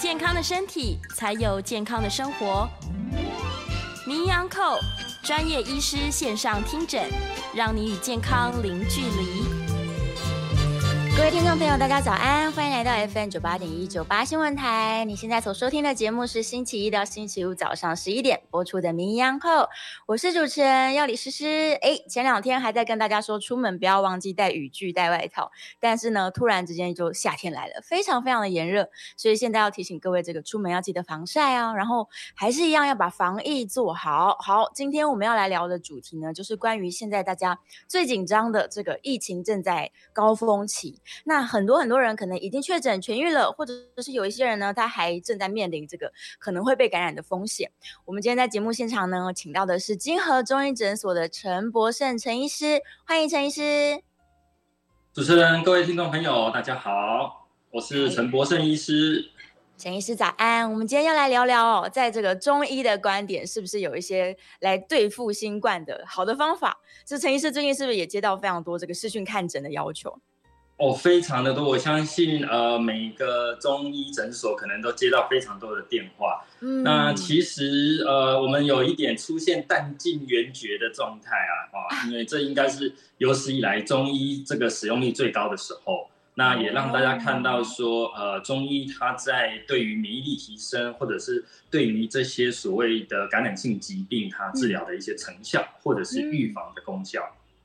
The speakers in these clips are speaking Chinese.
健康的身体，才有健康的生活。名医昂扣专业医师线上听诊，让你与健康零距离。各位听众朋友，大家早安，欢迎来到 FM 九八点一九八新闻台。你现在所收听的节目是星期一到星期五早上十一点播出的《名医央后》，我是主持人药理诗诗。诶，前两天还在跟大家说出门不要忘记带雨具、带外套，但是呢，突然之间就夏天来了，非常非常的炎热，所以现在要提醒各位，这个出门要记得防晒啊，然后还是一样要把防疫做好。好，今天我们要来聊的主题呢，就是关于现在大家最紧张的这个疫情正在高峰期。那很多很多人可能已经确诊痊愈了，或者是有一些人呢，他还正在面临这个可能会被感染的风险。我们今天在节目现场呢，请到的是金河中医诊所的陈博胜陈医师，欢迎陈医师。主持人、各位听众朋友，大家好，我是陈博胜医师。陈医师早安，我们今天要来聊聊哦，在这个中医的观点，是不是有一些来对付新冠的好的方法？这陈医师最近是不是也接到非常多这个视讯看诊的要求？哦，非常的多，我相信呃，每个中医诊所可能都接到非常多的电话。嗯，那其实呃，我们有一点出现弹尽援绝的状态啊，啊，因为这应该是有史以来中医这个使用率最高的时候。那也让大家看到说，呃，中医它在对于免疫力提升，或者是对于这些所谓的感染性疾病，它治疗的一些成效，或者是预防的功效。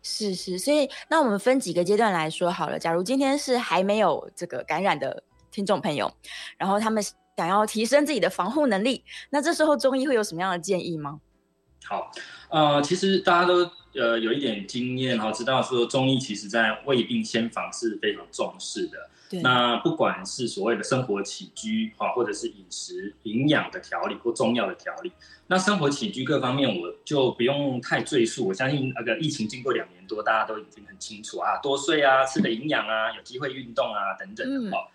是是，所以那我们分几个阶段来说好了。假如今天是还没有这个感染的听众朋友，然后他们想要提升自己的防护能力，那这时候中医会有什么样的建议吗？好，呃，其实大家都呃有一点经验然后，知道说中医其实在未病先防是非常重视的。对。那不管是所谓的生活起居哈，或者是饮食营养的调理或中药的调理。那生活起居各方面，我就不用太赘述。我相信那个疫情经过两年多，大家都已经很清楚啊，多睡啊，吃的营养啊，有机会运动啊，等等的哈、嗯。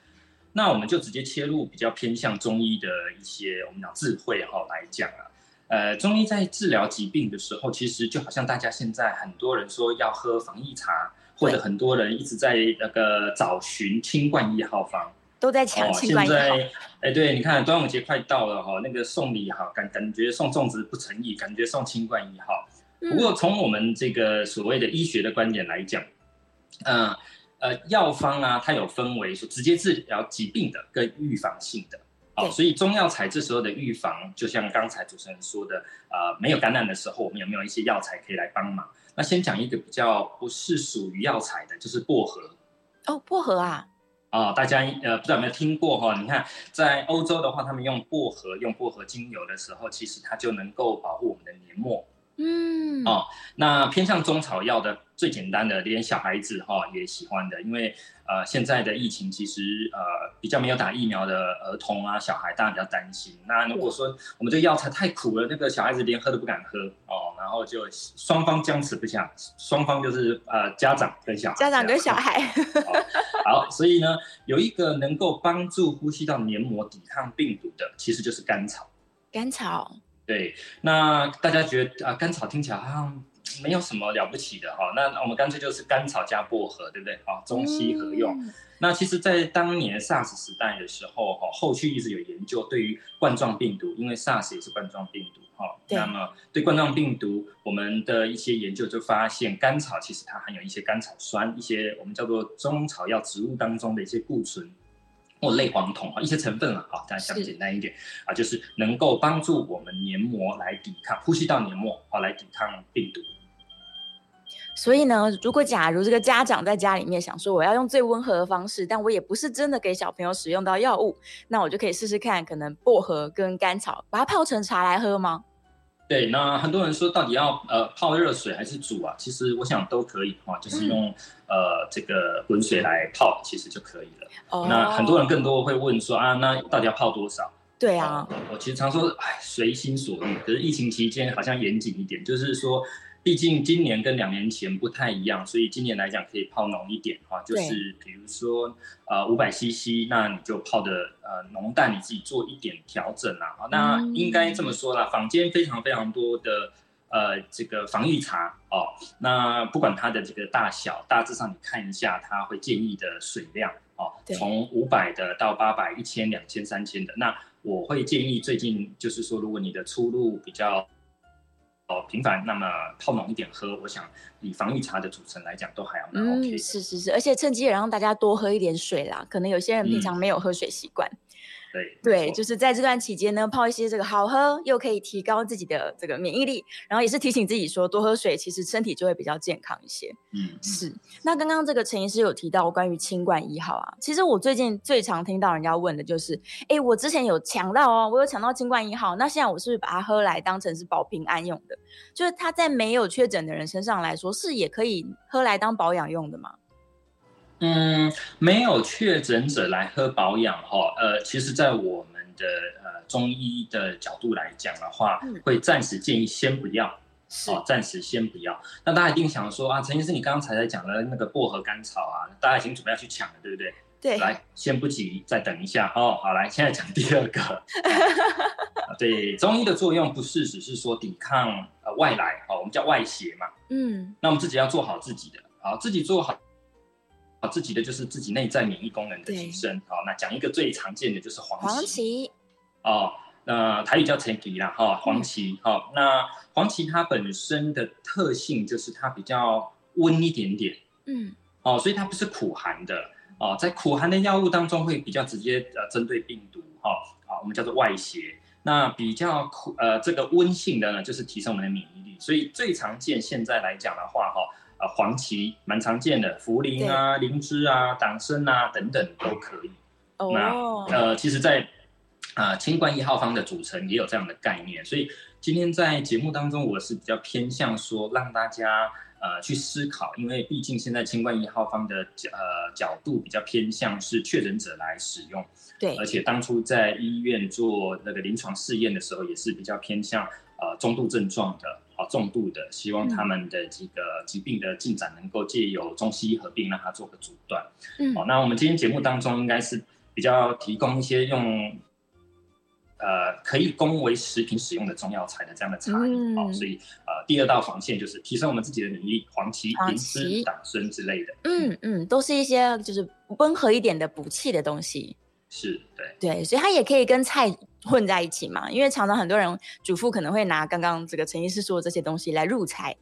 那我们就直接切入比较偏向中医的一些我们讲智慧哈来讲啊。呃，中医在治疗疾病的时候，其实就好像大家现在很多人说要喝防疫茶，或者很多人一直在那个找寻清冠一号方。都在抢清冠一号。现在，哎，对，你看端午节快到了哈，那个送礼哈，感感觉送粽子不诚意，感觉送清冠一号。不过从我们这个所谓的医学的观点来讲，嗯，呃，药方啊，它有分为说直接治疗疾病的跟预防性的。好，所以中药材这时候的预防，就像刚才主持人说的，呃，没有感染的时候，我们有没有一些药材可以来帮忙？那先讲一个比较不是属于药材的，就是薄荷。哦，薄荷啊。啊、哦，大家呃不知道有没有听过哈？你看在欧洲的话，他们用薄荷、用薄荷精油的时候，其实它就能够保护我们的黏膜。嗯，哦，那偏向中草药的最简单的，连小孩子哈、哦、也喜欢的，因为呃现在的疫情其实呃比较没有打疫苗的儿童啊小孩，大家比较担心。那如果说我们这个药材太苦了，那个小孩子连喝都不敢喝哦，然后就双方僵持不下，双方就是呃家长跟小孩，家长跟小孩。好，好，所以呢有一个能够帮助呼吸道黏膜抵抗病毒的，其实就是甘草。甘草。对，那大家觉得啊，甘草听起来好像没有什么了不起的哈，那我们干脆就是甘草加薄荷，对不对？啊，中西合用。嗯、那其实，在当年 SARS 时代的时候，哈，后续一直有研究对于冠状病毒，因为 SARS 也是冠状病毒，哈，那么对冠状病毒，我们的一些研究就发现，甘草其实它含有一些甘草酸，一些我们叫做中草药植物当中的一些固醇。或类黄酮啊，一些成分啊，好，大家讲简单一点啊，就是能够帮助我们黏膜来抵抗呼吸道黏膜啊，来抵抗病毒。所以呢，如果假如这个家长在家里面想说，我要用最温和的方式，但我也不是真的给小朋友使用到药物，那我就可以试试看，可能薄荷跟甘草把它泡成茶来喝吗？对，那很多人说到底要呃泡热水还是煮啊？其实我想都可以哈，就是用、嗯、呃这个滚水来泡，其实就可以了。哦。那很多人更多会问说啊，那到底要泡多少？对啊。呃、我其实常说，哎，随心所欲。可是疫情期间好像严谨一点，就是说。毕竟今年跟两年前不太一样，所以今年来讲可以泡浓一点哈，就是比如说呃五百 CC，那你就泡的呃浓淡你自己做一点调整啦。好，那应该这么说啦，坊间非常非常多的呃这个防疫茶哦，那不管它的这个大小，大致上你看一下，它会建议的水量哦，从五百的到八百、一千、两千、三千的，那我会建议最近就是说，如果你的出入比较。哦，频繁，那么泡浓一点喝，我想以防御茶的组成来讲，都还要蛮 OK。嗯，是是是，而且趁机也让大家多喝一点水啦。可能有些人平常没有喝水习惯。嗯对对，就是在这段期间呢，泡一些这个好喝，又可以提高自己的这个免疫力，然后也是提醒自己说多喝水，其实身体就会比较健康一些。嗯，是。那刚刚这个陈医师有提到关于清冠一号啊，其实我最近最常听到人家问的就是，哎，我之前有抢到哦，我有抢到清冠一号，那现在我是不是把它喝来当成是保平安用的？就是它在没有确诊的人身上来说，是也可以喝来当保养用的吗？嗯，没有确诊者来喝保养哈，呃，其实，在我们的呃中医的角度来讲的话，嗯、会暂时建议先不要，哦，暂时先不要。那大家一定想说啊，陈医师，你刚刚才在讲的那个薄荷甘草啊，大家已经准备要去抢了，对不对？对。来，先不急，再等一下哦。好，来，现在讲第二个。对，中医的作用不是只是说抵抗呃外来，哦，我们叫外邪嘛。嗯。那我们自己要做好自己的，好，自己做好。好，自己的就是自己内在免疫功能的提升。好，那讲一个最常见的就是黄芪。黄芪。哦，那台语叫陈皮啦，哈，黄芪。好，那黄芪它本身的特性就是它比较温一点点。嗯。哦，所以它不是苦寒的。哦，在苦寒的药物当中会比较直接呃针对病毒。哈，好，我们叫做外邪。那比较苦呃这个温性的呢，就是提升我们的免疫力。所以最常见现在来讲的话，哈。啊，黄芪蛮常见的，茯苓啊、灵芝啊、党参啊等等都可以。哦，那呃，其实在，在啊清冠一号方的组成也有这样的概念，所以今天在节目当中，我是比较偏向说让大家呃去思考，因为毕竟现在清冠一号方的角呃角度比较偏向是确诊者来使用。对，而且当初在医院做那个临床试验的时候，也是比较偏向呃中度症状的。重度的，希望他们的这个疾病的进展能够借由中西医合并，让它做个阻断。嗯，好，那我们今天节目当中应该是比较提供一些用，呃，可以供为食品使用的中药材的这样的茶饮。好、嗯，所以呃，第二道防线就是提升我们自己的免疫力，黄芪、灵芝、党参之类的。嗯嗯，都是一些就是温和一点的补气的东西。是，对对，所以它也可以跟菜混在一起嘛，因为常常很多人主妇可能会拿刚刚这个陈医师说的这些东西来入菜。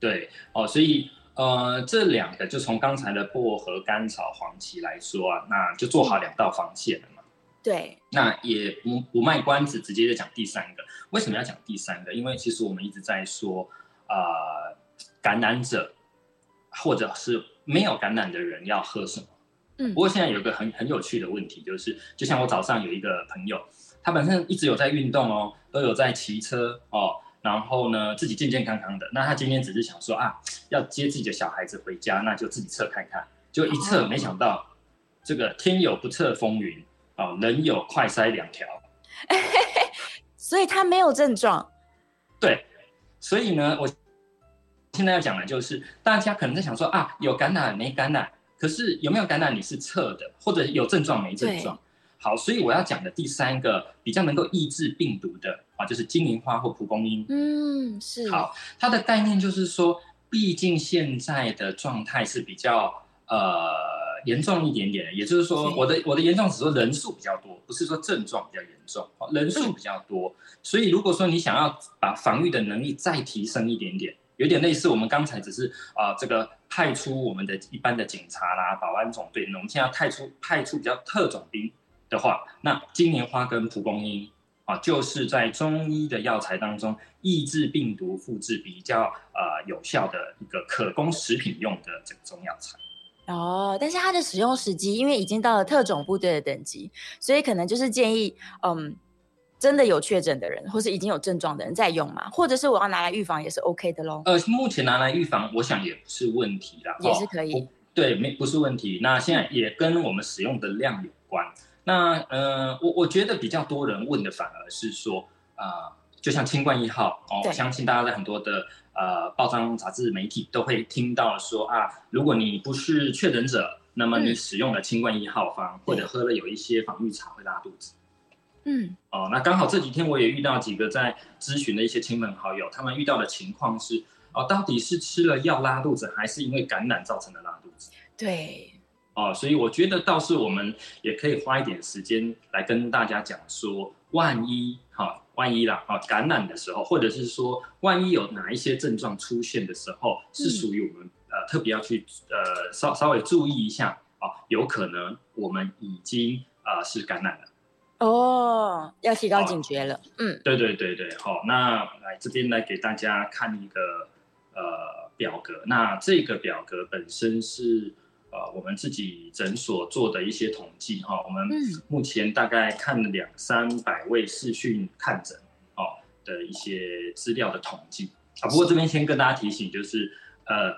对哦，所以呃，这两个就从刚才的薄荷、甘草、黄芪来说啊，那就做好两道防线了嘛。对，那也不不卖关子，直接就讲第三个。为什么要讲第三个？因为其实我们一直在说，呃，感染者或者是没有感染的人要喝什么。不过现在有一个很很有趣的问题，就是就像我早上有一个朋友，他本身一直有在运动哦，都有在骑车哦，然后呢自己健健康康的。那他今天只是想说啊，要接自己的小孩子回家，那就自己测看看。就一测，没想到这个天有不测风云哦，人有快筛两条，所以他没有症状。对，所以呢，我现在要讲的就是，大家可能在想说啊，有感染没感染？可是有没有感染你是测的，或者有症状没症状？好，所以我要讲的第三个比较能够抑制病毒的啊，就是金银花或蒲公英。嗯，是。好，它的概念就是说，毕竟现在的状态是比较呃严重一点点的，也就是说，我的我的严重只是说人数比较多，不是说症状比较严重，人数比较多。嗯。所以如果说你想要把防御的能力再提升一点点。有点类似我们刚才只是啊、这个派出我们的一般的警察啦、保安总队，那我们现在要派出派出比较特种兵的话，那金莲花跟蒲公英啊，就是在中医的药材当中抑制病毒复制比较呃有效的一个可供食品用的这个中药材。哦，但是它的使用时机，因为已经到了特种部队的等级，所以可能就是建议嗯。真的有确诊的人，或是已经有症状的人在用嘛？或者是我要拿来预防也是 OK 的喽？呃，目前拿来预防，我想也不是问题啦，也是可以。对，没不是问题。那现在也跟我们使用的量有关。那呃，我我觉得比较多人问的反而是说，啊、呃，就像清冠一号哦，我相信大家在很多的呃报章、杂志、媒体都会听到说啊，如果你不是确诊者，那么你使用了清冠一号方，嗯、或者喝了有一些防御茶会拉肚子。嗯，哦，那刚好这几天我也遇到几个在咨询的一些亲朋好友，他们遇到的情况是，哦，到底是吃了药拉肚子，还是因为感染造成的拉肚子？对，哦，所以我觉得倒是我们也可以花一点时间来跟大家讲说，万一，哈、哦，万一啦，啊、哦，感染的时候，或者是说，万一有哪一些症状出现的时候，是属于我们、嗯、呃特别要去呃稍稍微注意一下，啊、哦，有可能我们已经呃是感染了。哦，要提高警觉了。嗯，对对对对，好，那来这边来给大家看一个呃表格。那这个表格本身是呃我们自己诊所做的一些统计哈。我们目前大概看了两三百位视讯看诊哦的一些资料的统计啊。不过这边先跟大家提醒，就是呃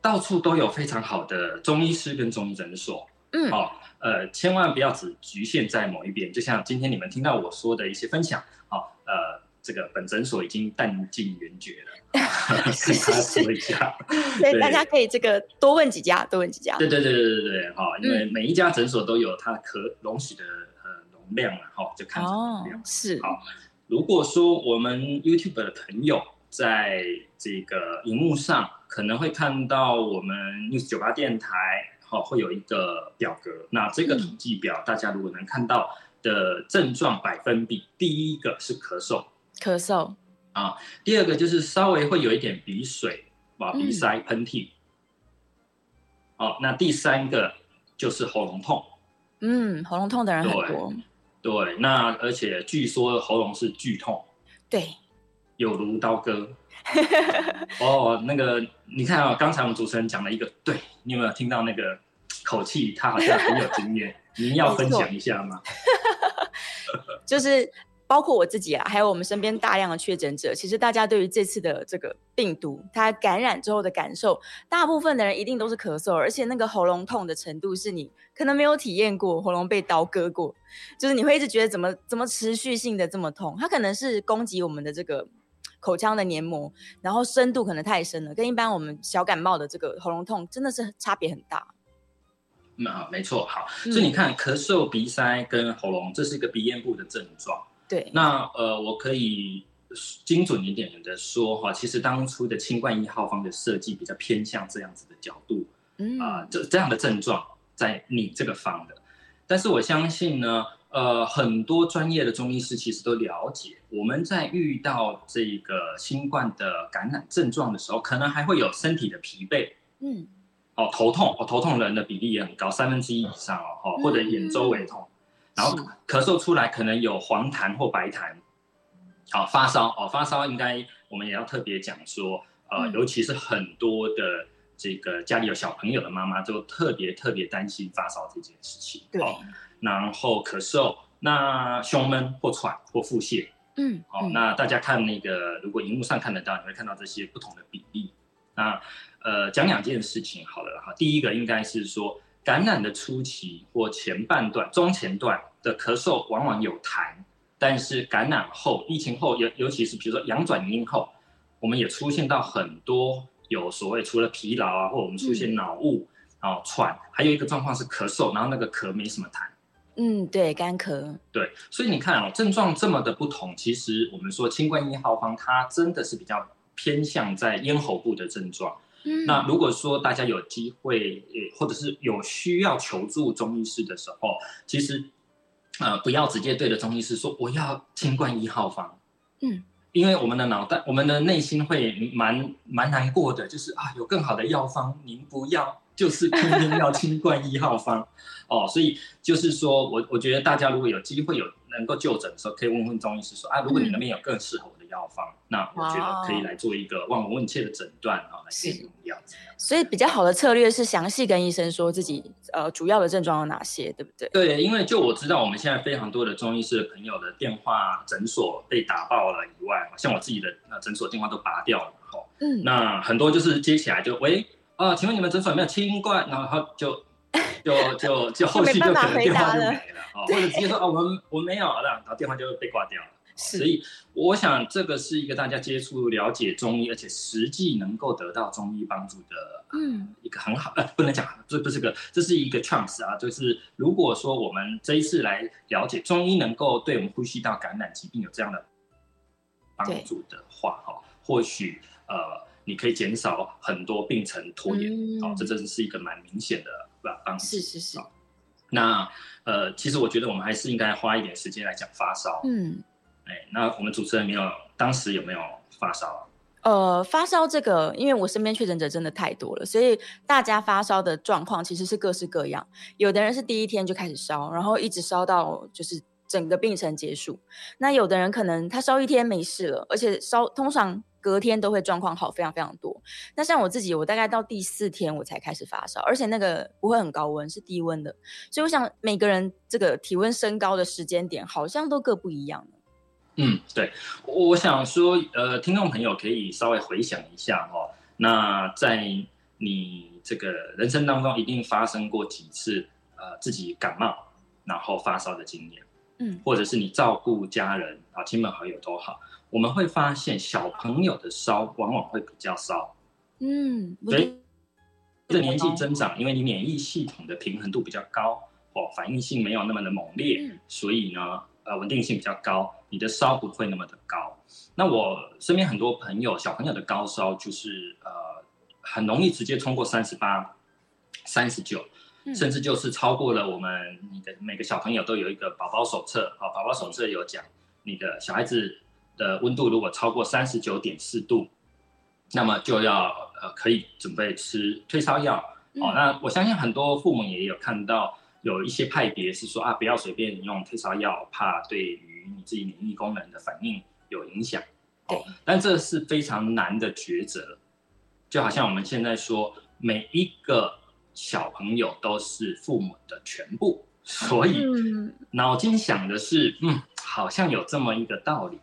到处都有非常好的中医师跟中医诊所。嗯，哦。呃，千万不要只局限在某一边，就像今天你们听到我说的一些分享，好、哦，呃，这个本诊所已经弹尽援绝了，跟大家说一下，所以大家可以这个多问几家，多问几家，对对对对对对，哈、哦，因为每一家诊所都有它可容许的呃容量嘛，哈、哦，就看哦、是。好，如果说我们 YouTube 的朋友在这个荧幕上可能会看到我们 News 酒吧电台。哦，会有一个表格，那这个统计表，大家如果能看到的症状百分比，第一个是咳嗽，咳嗽。啊，第二个就是稍微会有一点鼻水，啊，鼻塞、喷嚏，哦，那第三个就是喉咙痛，嗯，喉咙痛的人很多，对，对，那而且据说喉咙是剧痛，对，有如刀割。哦，那个，你看啊、哦，刚才我们主持人讲了一个，对，你有没有听到那个口气？他好像很有经验，您要分享一下吗？就是包括我自己啊，还有我们身边大量的确诊者，其实大家对于这次的这个病毒，它感染之后的感受，大部分的人一定都是咳嗽，而且那个喉咙痛的程度是你可能没有体验过，喉咙被刀割过，就是你会一直觉得怎么怎么持续性的这么痛，它可能是攻击我们的这个。口腔的黏膜，然后深度可能太深了，跟一般我们小感冒的这个喉咙痛真的是差别很大。那没错，好，所以你看，咳嗽、鼻塞跟喉咙，这是一个鼻咽部的症状。对，那呃，我可以精准一点的说哈，其实当初的清冠一号方的设计比较偏向这样子的角度，嗯啊，这、呃、这样的症状在你这个方的，但是我相信呢。呃，很多专业的中医师其实都了解，我们在遇到这个新冠的感染症状的时候，可能还会有身体的疲惫，嗯，哦，头痛，哦，头痛人的比例也很高，三分之一以上哦，或者眼周围痛，嗯、然后咳嗽出来可能有黄痰或白痰，好、哦，发烧，哦，发烧应该我们也要特别讲说，呃，嗯、尤其是很多的这个家里有小朋友的妈妈，就特别特别担心发烧这件事情，对。哦然后咳嗽，那胸闷或喘或腹泻，嗯，好、哦，那大家看那个，如果荧幕上看得到，你会看到这些不同的比例。那呃，讲两件事情好了哈。第一个应该是说，感染的初期或前半段、中前段的咳嗽往往有痰，但是感染后、疫情后，尤尤其是比如说阳转阴后，我们也出现到很多有所谓除了疲劳啊，或我们出现脑雾，然后、嗯、喘，还有一个状况是咳嗽，然后那个咳没什么痰。嗯，对，干咳。对，所以你看哦，症状这么的不同，其实我们说清冠一号方，它真的是比较偏向在咽喉部的症状。嗯，那如果说大家有机会，或者是有需要求助中医师的时候，其实，呃，不要直接对着中医师说我要清冠一号方。嗯，因为我们的脑袋，我们的内心会蛮蛮难过的，就是啊，有更好的药方，您不要。就是天天要清冠一号方哦，所以就是说我我觉得大家如果有机会有能够就诊的时候，可以问问中医师说啊，如果你那边有更适合我的药方，那我觉得可以来做一个望闻问切的诊断啊，来给用药。所以比较好的策略是详细跟医生说自己呃主要的症状有哪些，对不对？对，因为就我知道我们现在非常多的中医师的朋友的电话诊所被打爆了以外，像我自己的那诊所电话都拔掉了，嗯，那很多就是接起来就喂啊、呃，请问你们诊所有没有清冠？然后就。就就就后续就可能电话就没了啊，或者直接说啊，我们我们没有了，然后电话就被挂掉了。所以我想这个是一个大家接触了解中医，而且实际能够得到中医帮助的，嗯，一个很好呃，不能讲这不是个，这是一个 chance 啊，就是如果说我们这一次来了解中医能够对我们呼吸道感染疾病有这样的帮助的话，哈，或许呃，你可以减少很多病程拖延，哦，这真的是一个蛮明显的。是是是，那呃，其实我觉得我们还是应该花一点时间来讲发烧。嗯，哎，那我们主持人没有，当时有没有发烧？呃，发烧这个，因为我身边确诊者真的太多了，所以大家发烧的状况其实是各式各样。有的人是第一天就开始烧，然后一直烧到就是整个病程结束。那有的人可能他烧一天没事了，而且烧通常。隔天都会状况好，非常非常多。那像我自己，我大概到第四天我才开始发烧，而且那个不会很高温，是低温的。所以我想每个人这个体温升高的时间点好像都各不一样。嗯，对，我想说，呃，听众朋友可以稍微回想一下哦。那在你这个人生当中，一定发生过几次呃自己感冒然后发烧的经验，嗯，或者是你照顾家人啊，亲朋好友都好。我们会发现小朋友的烧往往会比较烧，嗯，所以随着年纪增长，因为你免疫系统的平衡度比较高，哦，反应性没有那么的猛烈，嗯、所以呢，呃，稳定性比较高，你的烧不会那么的高。那我身边很多朋友，小朋友的高烧就是呃，很容易直接冲过三十八、三十九，甚至就是超过了我们你的每个小朋友都有一个宝宝手册啊，宝宝手册有讲你的小孩子。的温度如果超过三十九点四度，那么就要呃可以准备吃退烧药。嗯、哦，那我相信很多父母也有看到有一些派别是说啊，不要随便用退烧药，怕对于你自己免疫功能的反应有影响。对、哦，但这是非常难的抉择。就好像我们现在说，每一个小朋友都是父母的全部，所以脑筋想的是，嗯，好像有这么一个道理。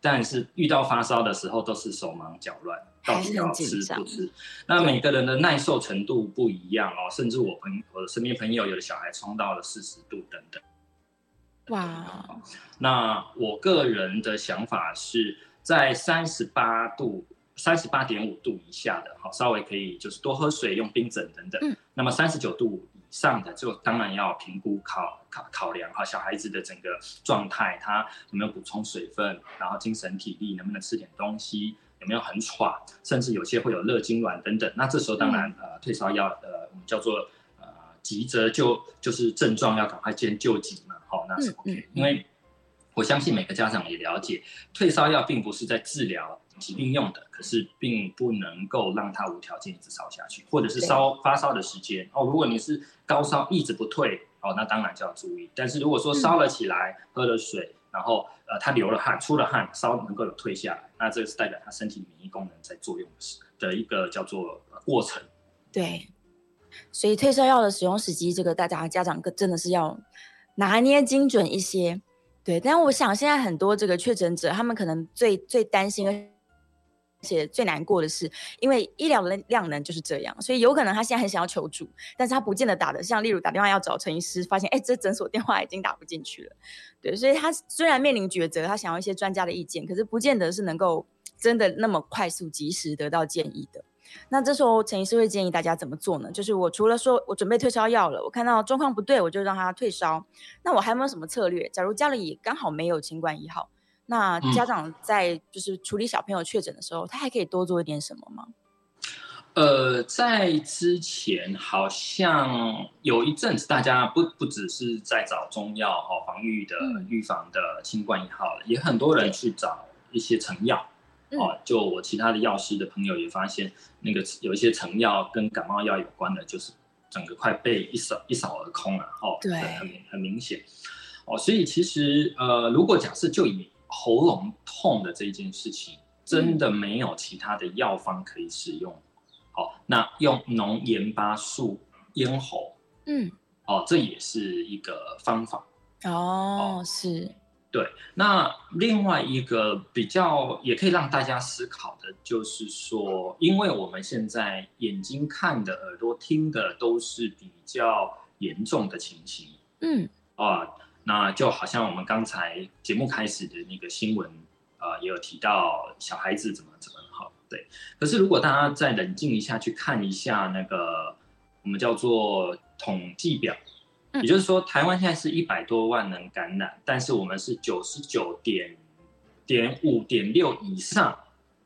但是遇到发烧的时候，都是手忙脚乱，到底要吃不吃？那每个人的耐受程度不一样哦，甚至我朋我的身边朋友有的小孩冲到了四十度等等。哇！那我个人的想法是在三十八度、三十八点五度以下的，好，稍微可以就是多喝水、用冰枕等等。嗯。那么三十九度以。上的就当然要评估考考考量哈，小孩子的整个状态，他有没有补充水分，然后精神体力能不能吃点东西，有没有很喘，甚至有些会有热痉挛等等。那这时候当然呃退烧药呃我们叫做呃急着就就是症状要赶快先救急嘛，好，那是 OK，因为我相信每个家长也了解，退烧药并不是在治疗疾病用的，可是并不能够让它无条件一直烧下去，或者是烧发烧的时间哦。如果你是高烧一直不退哦，那当然就要注意。但是如果说烧了起来，嗯、喝了水，然后呃他流了汗，出了汗，烧能够有退下来，那这个是代表他身体免疫功能在作用的的一个叫做过程。对，所以退烧药的使用时机，这个大家家长真的是要拿捏精准一些。对，但我想现在很多这个确诊者，他们可能最最担心。而且最难过的是，因为医疗的量能就是这样，所以有可能他现在很想要求助，但是他不见得打得像，例如打电话要找陈医师，发现哎，这诊所电话已经打不进去了。对，所以他虽然面临抉择，他想要一些专家的意见，可是不见得是能够真的那么快速及时得到建议的。那这时候陈医师会建议大家怎么做呢？就是我除了说我准备退烧药了，我看到状况不对，我就让他退烧。那我还有没有什么策略？假如家里刚好没有清冠一号？那家长在就是处理小朋友确诊的时候，嗯、他还可以多做一点什么吗？呃，在之前好像有一阵子，大家不不只是在找中药哦，防御的、嗯、预防的新冠一号，也很多人去找一些成药、嗯、哦。就我其他的药师的朋友也发现，那个有一些成药跟感冒药有关的，就是整个快被一扫一扫而空了哦。对，很很明显哦。所以其实呃，如果假设就以喉咙痛的这件事情，真的没有其他的药方可以使用。好、那用浓盐巴素咽喉，嗯，哦，这也是一个方法。哦，哦是。对，那另外一个比较也可以让大家思考的，就是说，因为我们现在眼睛看的、耳朵听的都是比较严重的情形，嗯，啊，那就好像我们刚才节目开始的那个新闻，啊，也有提到小孩子怎么怎么好，对。可是如果大家再冷静一下，去看一下那个我们叫做统计表。也就是说，台湾现在是一百多万人感染，但是我们是九十九点点五点六以上，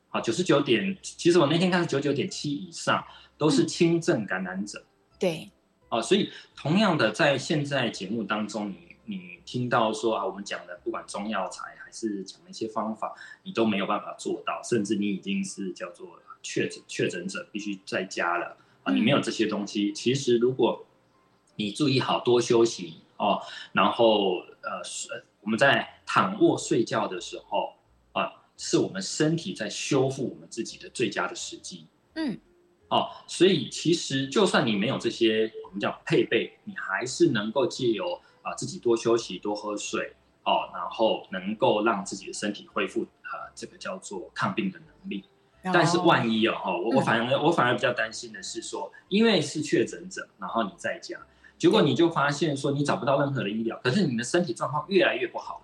好，九十九点，其实我那天看是九九点七以上，都是轻症感染者。嗯、对，哦，所以同样的，在现在节目当中，你你听到说啊，我们讲的不管中药材还是讲的一些方法，你都没有办法做到，甚至你已经是叫做确诊确诊者，必须在家了啊，你没有这些东西，嗯、其实如果你注意好，多休息哦。然后，呃，我们在躺卧睡觉的时候啊，是我们身体在修复我们自己的最佳的时机。嗯，哦，所以其实就算你没有这些我们叫配备，你还是能够借由啊自己多休息、多喝水哦，然后能够让自己的身体恢复啊这个叫做抗病的能力。哦、但是万一哦，我我反而、嗯、我反而比较担心的是说，因为是确诊者，然后你在家。结果你就发现说你找不到任何的医疗，可是你的身体状况越来越不好了。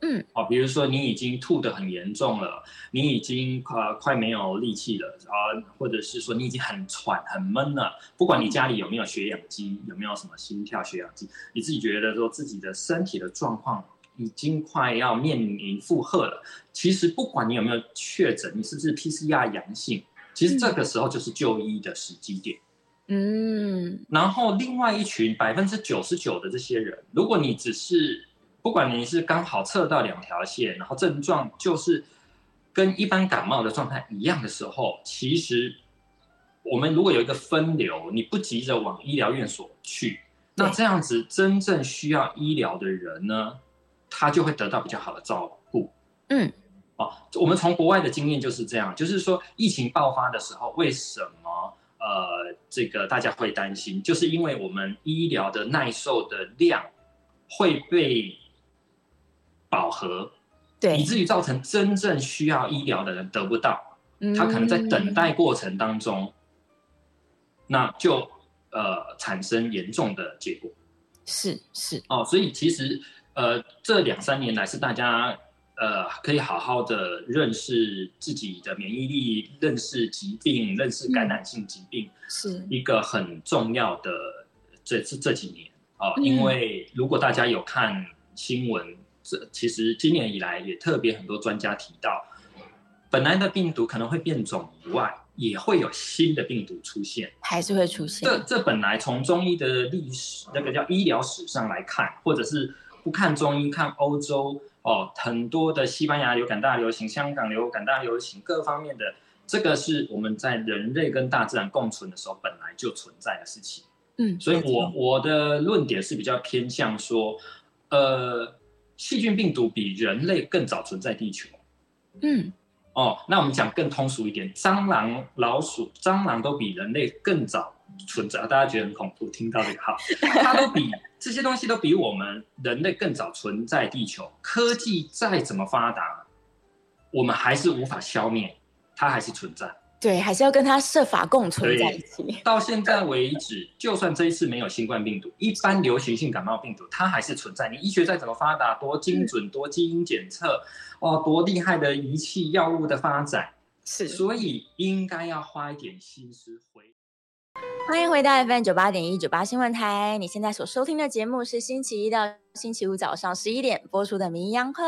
嗯，哦，比如说你已经吐得很严重了，你已经快快没有力气了啊，或者是说你已经很喘很闷了。不管你家里有没有血氧机，有没有什么心跳血氧机，你自己觉得说自己的身体的状况已经快要面临负荷了。其实不管你有没有确诊，你是不是 PCR 阳性，其实这个时候就是就医的时机点。嗯，然后另外一群百分之九十九的这些人，如果你只是不管你是刚好测到两条线，然后症状就是跟一般感冒的状态一样的时候，其实我们如果有一个分流，你不急着往医疗院所去，那这样子真正需要医疗的人呢，他就会得到比较好的照顾。嗯，哦，我们从国外的经验就是这样，就是说疫情爆发的时候，为什么？呃，这个大家会担心，就是因为我们医疗的耐受的量会被饱和，对，以至于造成真正需要医疗的人得不到，嗯、他可能在等待过程当中，那就呃产生严重的结果。是是哦，所以其实呃这两三年来是大家。呃，可以好好的认识自己的免疫力，认识疾病，认识感染性疾病，是一个很重要的这这这几年啊、呃。因为如果大家有看新闻，这其实今年以来也特别很多专家提到，本来的病毒可能会变种以外，也会有新的病毒出现，还是会出现。这这本来从中医的历史，那个叫医疗史上来看，或者是不看中医，看欧洲。哦，很多的西班牙流感大流行、香港流感大流行，各方面的这个是我们在人类跟大自然共存的时候本来就存在的事情。嗯，所以我我的论点是比较偏向说，呃，细菌病毒比人类更早存在地球。嗯，哦，那我们讲更通俗一点，蟑螂、老鼠、蟑螂都比人类更早存在，大家觉得很恐怖，听到这个好，它都比。这些东西都比我们人类更早存在地球。科技再怎么发达，我们还是无法消灭它，还是存在。对，还是要跟它设法共存在一起。到现在为止，就算这一次没有新冠病毒，一般流行性感冒病毒它还是存在。你医学再怎么发达，多精准，多基因检测，哦，多厉害的仪器、药物的发展，是，所以应该要花一点心思回。欢迎回到 FM 九八点一九八新闻台。你现在所收听的节目是星期一到星期五早上十一点播出的《名医央后》，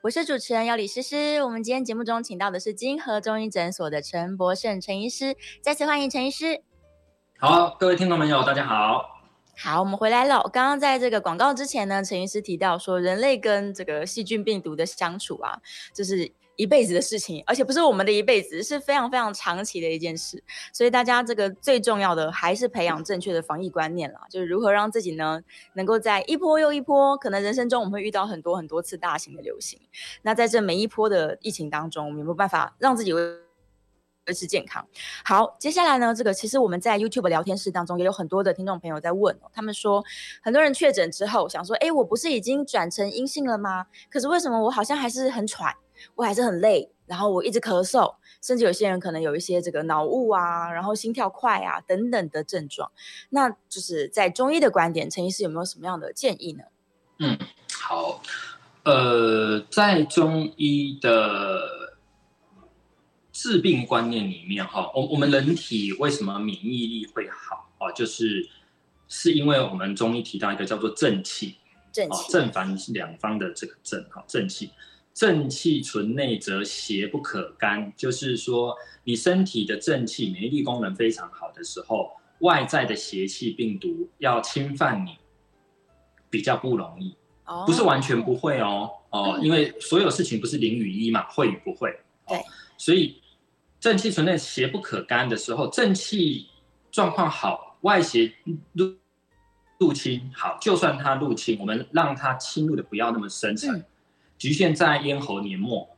我是主持人要李诗诗。我们今天节目中请到的是金河中医诊所的陈博胜陈医师，再次欢迎陈医师。好，各位听众朋友，大家好。好，我们回来了。刚刚在这个广告之前呢，陈医师提到说，人类跟这个细菌病毒的相处啊，就是。一辈子的事情，而且不是我们的一辈子，是非常非常长期的一件事。所以大家这个最重要的还是培养正确的防疫观念了，就是如何让自己呢能够在一波又一波，可能人生中我们会遇到很多很多次大型的流行。那在这每一波的疫情当中，我们有没有办法让自己为维持健康？好，接下来呢，这个其实我们在 YouTube 聊天室当中也有很多的听众朋友在问哦，他们说很多人确诊之后想说，哎，我不是已经转成阴性了吗？可是为什么我好像还是很喘？我还是很累，然后我一直咳嗽，甚至有些人可能有一些这个脑雾啊，然后心跳快啊等等的症状。那就是在中医的观点，陈医师有没有什么样的建议呢？嗯，好，呃，在中医的治病观念里面，哈，我我们人体为什么免疫力会好啊？就是是因为我们中医提到一个叫做正气，正气，正反两方的这个正，哈，正气。正气存内则邪不可干，就是说你身体的正气免疫力功能非常好的时候，外在的邪气病毒要侵犯你比较不容易，哦不是完全不会哦哦，因为所有事情不是零与一嘛，会与不会。对，所以正气存内邪不可干的时候，正气状况好，外邪入入侵好，就算它入侵，我们让它侵入的不要那么深层。局限在咽喉黏膜，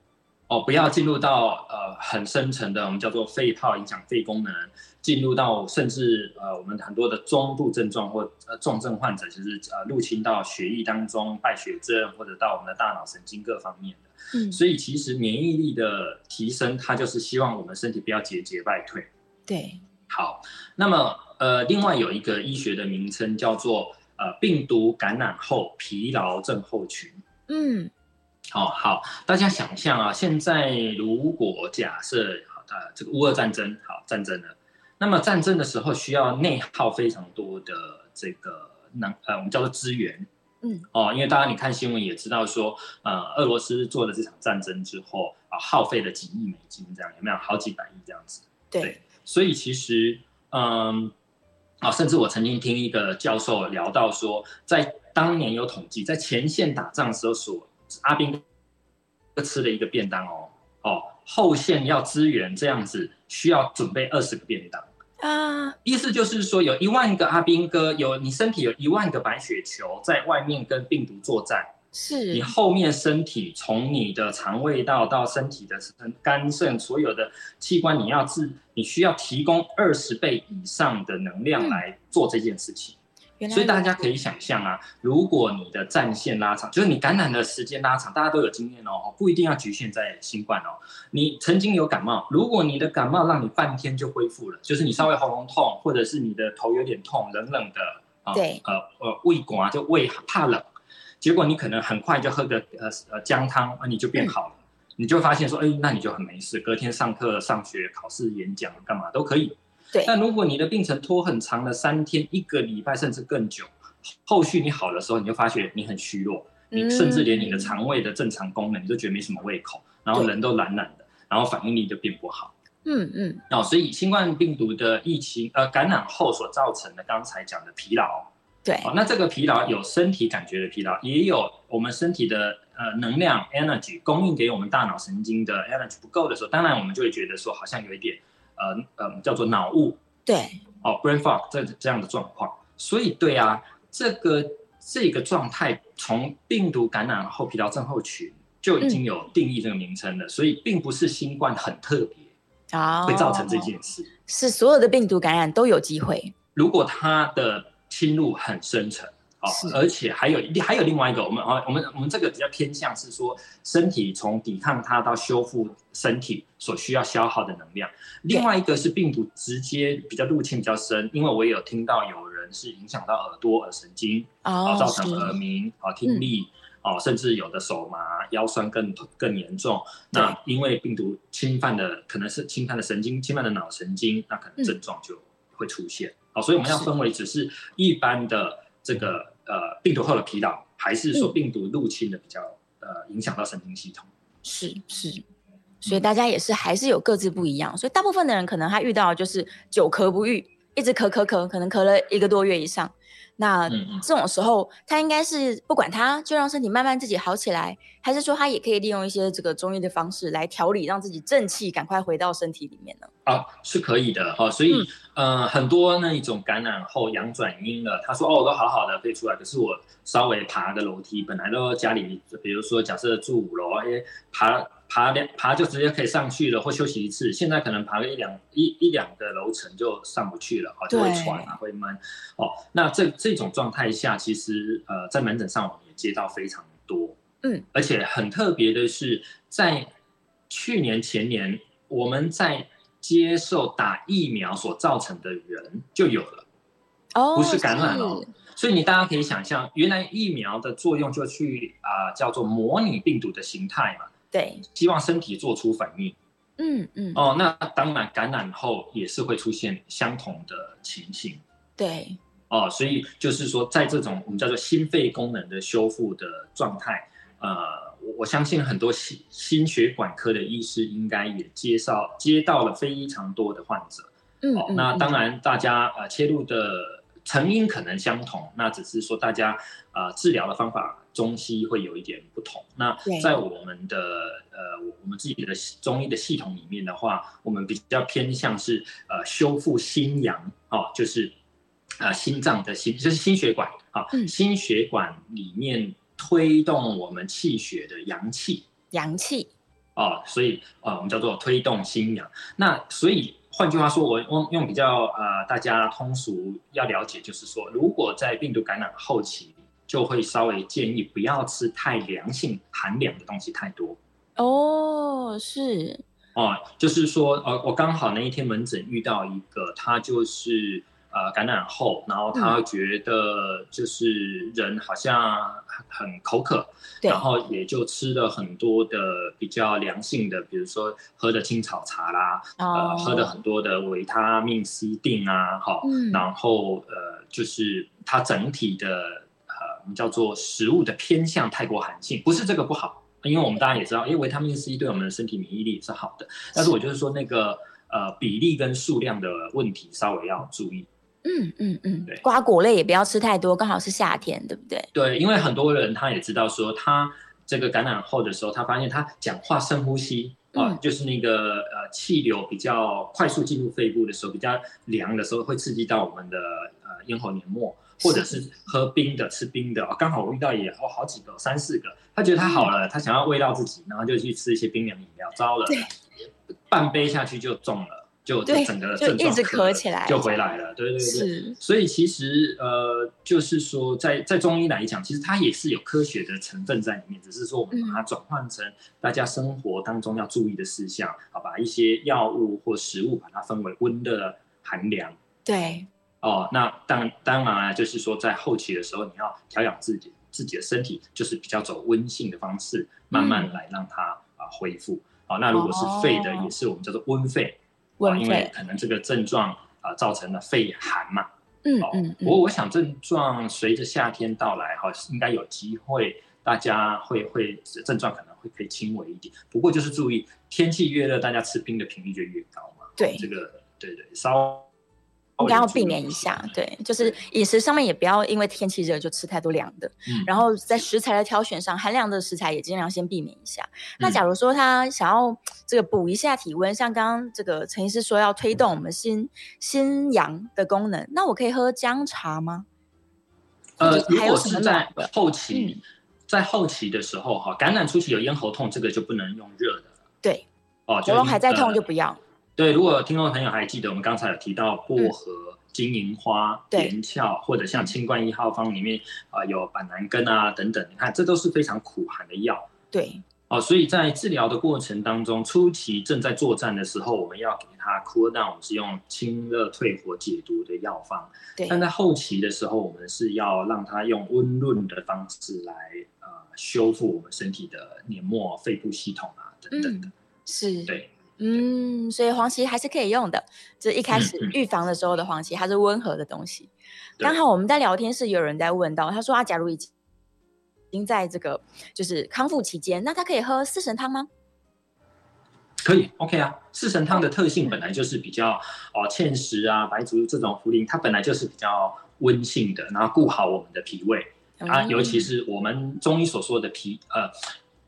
哦，不要进入到呃很深层的，我们叫做肺泡，影响肺功能，进入到甚至呃我们很多的中度症状或呃重症患者，就是呃入侵到血液当中，败血症或者到我们的大脑神经各方面的。嗯，所以其实免疫力的提升，它就是希望我们身体不要节节败退。对，好，那么呃另外有一个医学的名称叫做呃病毒感染后疲劳症候群。嗯。哦，好，大家想象啊，现在如果假设好的这个乌俄战争，好战争了，那么战争的时候需要内耗非常多的这个能呃，我们叫做资源，嗯，哦，因为大家你看新闻也知道说，呃，俄罗斯做了这场战争之后啊，耗费了几亿美金，这样有没有好几百亿这样子？对，对，所以其实嗯，啊，甚至我曾经听一个教授聊到说，在当年有统计，在前线打仗的时候所阿兵哥吃了一个便当哦哦，后线要支援这样子需要准备二十个便当啊，意思就是说有一万个阿兵哥，有你身体有一万个白血球在外面跟病毒作战，是。你后面身体从你的肠胃道到身体的肝肾所有的器官，你要自你需要提供二十倍以上的能量来做这件事情。嗯所以大家可以想象啊，如果你的战线拉长，就是你感染的时间拉长，大家都有经验哦，不一定要局限在新冠哦。你曾经有感冒，如果你的感冒让你半天就恢复了，就是你稍微喉咙痛，或者是你的头有点痛，冷冷的啊，对，呃呃胃管就胃怕冷，结果你可能很快就喝个呃呃姜汤，啊你就变好了，嗯、你就发现说，哎，那你就很没事，隔天上课、上学、考试、演讲干嘛都可以。对，但如果你的病程拖很长的三天、一个礼拜，甚至更久，后续你好的时候，你就发觉你很虚弱，你甚至连你的肠胃的正常功能，你都觉得没什么胃口，然后人都懒懒的，然后反应力就变不好。嗯嗯。哦，所以新冠病毒的疫情呃感染后所造成的刚才讲的疲劳，对，哦，那这个疲劳有身体感觉的疲劳，也有我们身体的呃能量 energy 供应给我们大脑神经的 energy 不够的时候，当然我们就会觉得说好像有一点。呃呃，叫做脑雾，对，哦，brain fog 这这样的状况，所以对啊，这个这个状态从病毒感染后疲劳症候群就已经有定义这个名称了，嗯、所以并不是新冠很特别啊，会造成这件事，是所有的病毒感染都有机会，如果它的侵入很深层。哦，而且还有还有另外一个，我们啊，我们我们这个比较偏向是说，身体从抵抗它到修复身体所需要消耗的能量。另外一个是病毒直接比较入侵比较深，因为我也有听到有人是影响到耳朵、耳神经，哦，造成耳鸣、啊听力，哦，甚至有的手麻、腰酸更更严重。那因为病毒侵犯的可能是侵犯的神经，侵犯的脑神经，那可能症状就会出现。好，所以我们要分为只是一般的。这个呃病毒后的疲劳，还是说病毒入侵的比较、嗯、呃影响到神经系统？是是，所以大家也是还是有各自不一样。所以大部分的人可能他遇到就是久咳不愈，一直咳咳咳，可能咳了一个多月以上。那这种时候，他应该是不管他，就让身体慢慢自己好起来，还是说他也可以利用一些这个中医的方式来调理，让自己正气赶快回到身体里面呢？啊，是可以的哈。所以，嗯、呃，很多那一种感染后阳转阴了，他说哦，我都好好的可以出来，可是我稍微爬个楼梯，本来都家里，比如说假设住五楼，哎，爬。爬两爬就直接可以上去了，或休息一次。现在可能爬个一两一一两个楼层就上不去了，啊，就会喘啊，会闷。哦，那这这种状态下，其实呃，在门诊上我们也接到非常多，嗯，而且很特别的是，在去年前年，我们在接受打疫苗所造成的人就有了，哦，不是感染哦。所以你大家可以想象，原来疫苗的作用就去啊，呃，叫做模拟病毒的形态嘛。对，希望身体做出反应。嗯嗯。哦，那当然感染后也是会出现相同的情形。对。哦，所以就是说，在这种我们叫做心肺功能的修复的状态，呃，我我相信很多心心血管科的医师应该也介绍接到了非常多的患者。嗯。哦，那当然大家呃切入的成因可能相同，那只是说大家呃治疗的方法。中西会有一点不同。那在我们的呃，我们自己的中医的系统里面的话，我们比较偏向是呃修复心阳哦，就是呃心脏的心，就是心血管啊，哦嗯、心血管里面推动我们气血的阳气，阳气哦，所以呃我们叫做推动心阳。那所以换句话说，我用用比较呃大家通俗要了解，就是说，如果在病毒感染后期。就会稍微建议不要吃太凉性、寒凉的东西太多。哦，是哦，就是说，呃，我刚好那一天门诊遇到一个，他就是呃感染后，然后他觉得就是人好像很口渴，嗯、然后也就吃了很多的比较凉性的，比如说喝的青草茶啦，哦、呃，喝的很多的维他命 C 定啊，好，嗯、然后呃，就是他整体的。叫做食物的偏向太过寒性，不是这个不好，因为我们大家也知道，因为维他命 C 对我们的身体免疫力也是好的。但是我就是说那个呃比例跟数量的问题稍微要注意。嗯嗯嗯，对，瓜果类也不要吃太多，刚好是夏天，对不对？对，因为很多人他也知道说他这个感染后的时候，他发现他讲话深呼吸啊，嗯、就是那个呃气流比较快速进入肺部的时候，比较凉的时候会刺激到我们的呃咽喉黏膜。或者是喝冰的，吃冰的，刚好我遇到也好好几个，三四个，他觉得他好了，他想要慰劳自己，然后就去吃一些冰凉饮料，糟了，半杯下去就中了，就整个症状就一直咳起来，就回来了，对对对，所以其实呃，就是说在在中医来讲，其实它也是有科学的成分在里面，只是说我们把它转换成大家生活当中要注意的事项，好，把一些药物或食物把它分为温热、寒凉，对。哦，那当当然啊，就是说在后期的时候，你要调养自己自己的身体，就是比较走温性的方式，慢慢来让它啊、呃、恢复。好、哦，那如果是肺的，也是我们叫做温肺，温肺、哦，因为可能这个症状啊、呃、造成了肺寒嘛。嗯嗯。不过、哦、我想症状随着夏天到来，哈、哦，应该有机会，大家会会症状可能会可以轻微一点。不过就是注意，天气越热，大家吃冰的频率就越高嘛。对，这个对对稍。应该要避免一下，对，就是饮食上面也不要因为天气热就吃太多凉的，嗯、然后在食材的挑选上，寒凉的食材也尽量先避免一下。嗯、那假如说他想要这个补一下体温，像刚刚这个陈医师说要推动我们心、嗯、心阳的功能，那我可以喝姜茶吗？呃，如果是在后期，嗯、在后期的时候哈，感染初期有咽喉痛，这个就不能用热的。对，哦，喉咙还在痛就不要。对，如果听众朋友还记得，我们刚才有提到薄荷、嗯、金银花、连翘，或者像清冠一号方里面啊、呃、有板蓝根啊等等，你看这都是非常苦寒的药。对，哦，所以在治疗的过程当中，初期正在作战的时候，我们要给他 cool down，我们是用清热退火解毒的药方。对，但在后期的时候，我们是要让他用温润的方式来呃修复我们身体的黏膜、肺部系统啊等等的。嗯、是，对。嗯，所以黄芪还是可以用的。就一开始预防的时候的黄芪，它是温和的东西。刚好我们在聊天室有人在问到，他说啊，假如已经在这个就是康复期间，那他可以喝四神汤吗？可以，OK 啊。四神汤的特性本来就是比较哦，芡实啊、白术这种茯苓，它本来就是比较温性的，然后顾好我们的脾胃、嗯、啊。尤其是我们中医所说的脾，呃，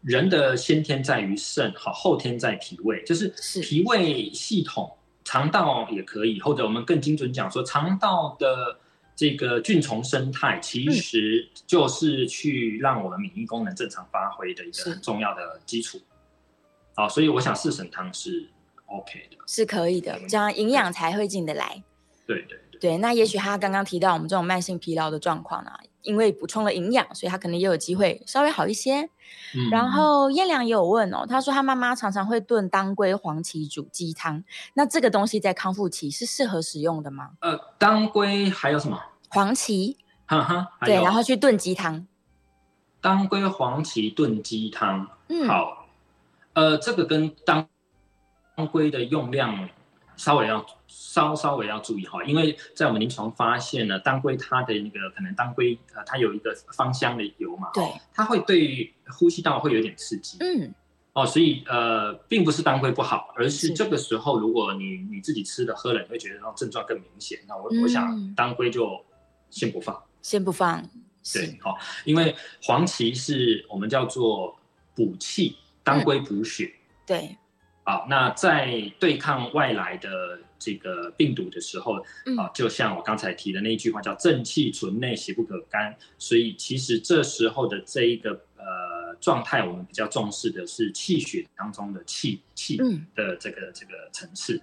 人的先天在于肾，好，后天在脾胃，就是脾胃系统，肠道也可以，或者我们更精准讲说，肠道的这个菌虫生态，其实就是去让我们免疫功能正常发挥的一个很重要的基础。好，所以我想四神汤是 OK 的，是可以的，这样营养才会进得来。对对对，对，那也许他刚刚提到我们这种慢性疲劳的状况呢，因为补充了营养，所以他可能也有机会稍微好一些。嗯、然后燕良也有问哦，他说他妈妈常常会炖当归黄芪煮鸡汤，那这个东西在康复期是适合使用的吗？呃，当归还有什么？黄芪，哈哈，对，然后去炖鸡汤。当归黄芪炖鸡汤，嗯，好。呃，这个跟当归的用量稍微要稍稍微要注意哈，因为在我们临床发现呢，当归它的那个可能当归呃，它有一个芳香的油嘛，对，它会对呼吸道会有点刺激，嗯，哦，所以呃，并不是当归不好，而是这个时候如果你你自己吃的喝了，你会觉得症状更明显，那我、嗯、我想当归就先不放，先不放，对，好，因为黄芪是我们叫做补气。当归补血，嗯、对，好，那在对抗外来的这个病毒的时候，嗯、啊，就像我刚才提的那一句话，叫正气存内，邪不可干。所以其实这时候的这一个呃状态，我们比较重视的是气血当中的气气的这个、嗯、这个层次。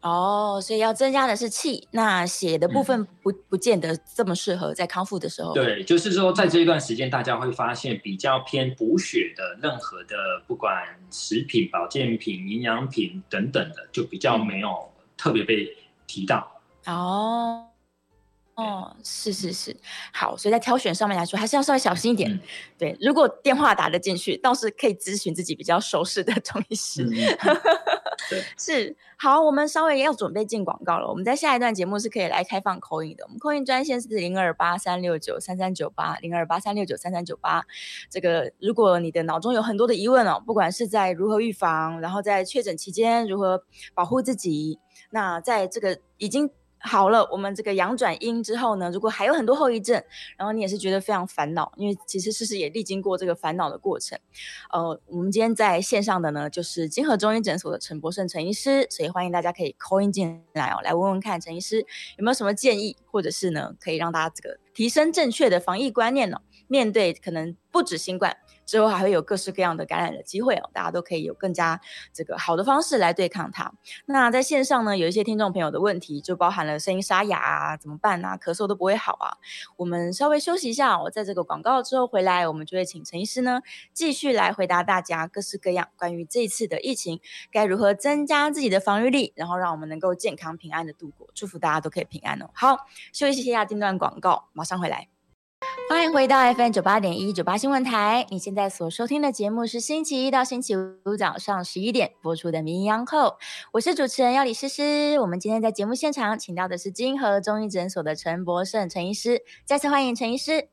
哦，所以要增加的是气，那血的部分不、嗯、不见得这么适合在康复的时候。对，就是说在这一段时间，大家会发现比较偏补血的任何的，不管食品、保健品、营养品等等的，就比较没有特别被提到。嗯、哦。哦，是是是，好，所以在挑选上面来说，还是要稍微小心一点。嗯、对，如果电话打得进去，倒是可以咨询自己比较熟悉的中医师。嗯、是好，我们稍微要准备进广告了。我们在下一段节目是可以来开放 call in 的，我们 call in 专线是零二八三六九三三九八零二八三六九三三九八。这个，如果你的脑中有很多的疑问哦，不管是在如何预防，然后在确诊期间如何保护自己，那在这个已经。好了，我们这个阳转阴之后呢，如果还有很多后遗症，然后你也是觉得非常烦恼，因为其实事实也历经过这个烦恼的过程。呃，我们今天在线上的呢，就是金河中医诊所的陈博胜陈医师，所以欢迎大家可以 call in 进来哦，来问问看陈医师有没有什么建议，或者是呢，可以让大家这个提升正确的防疫观念呢、面对可能不止新冠。之后还会有各式各样的感染的机会哦，大家都可以有更加这个好的方式来对抗它。那在线上呢，有一些听众朋友的问题就包含了声音沙哑啊，怎么办啊？咳嗽都不会好啊。我们稍微休息一下，我在这个广告之后回来，我们就会请陈医师呢继续来回答大家各式各样关于这一次的疫情该如何增加自己的防御力，然后让我们能够健康平安的度过。祝福大家都可以平安哦。好，休息一下，进段广告，马上回来。欢迎回到 FM 九八点一九八新闻台。你现在所收听的节目是星期一到星期五早上十一点播出的《名医央叩》，我是主持人要李诗诗。我们今天在节目现场请到的是金河中医诊所的陈博胜陈医师，再次欢迎陈医师。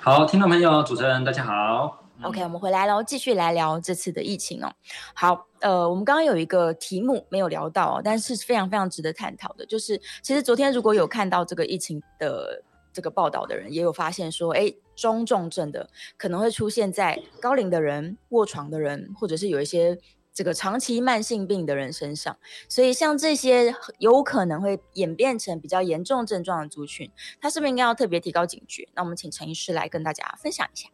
好，听众朋友，主持人大家好。OK，我们回来喽，继续来聊这次的疫情哦。好，呃，我们刚刚有一个题目没有聊到，但是非常非常值得探讨的，就是其实昨天如果有看到这个疫情的。这个报道的人也有发现说，哎，中重症的可能会出现在高龄的人、卧床的人，或者是有一些这个长期慢性病的人身上。所以，像这些有可能会演变成比较严重症状的族群，他是不是应该要特别提高警觉？那我们请陈医师来跟大家分享一下。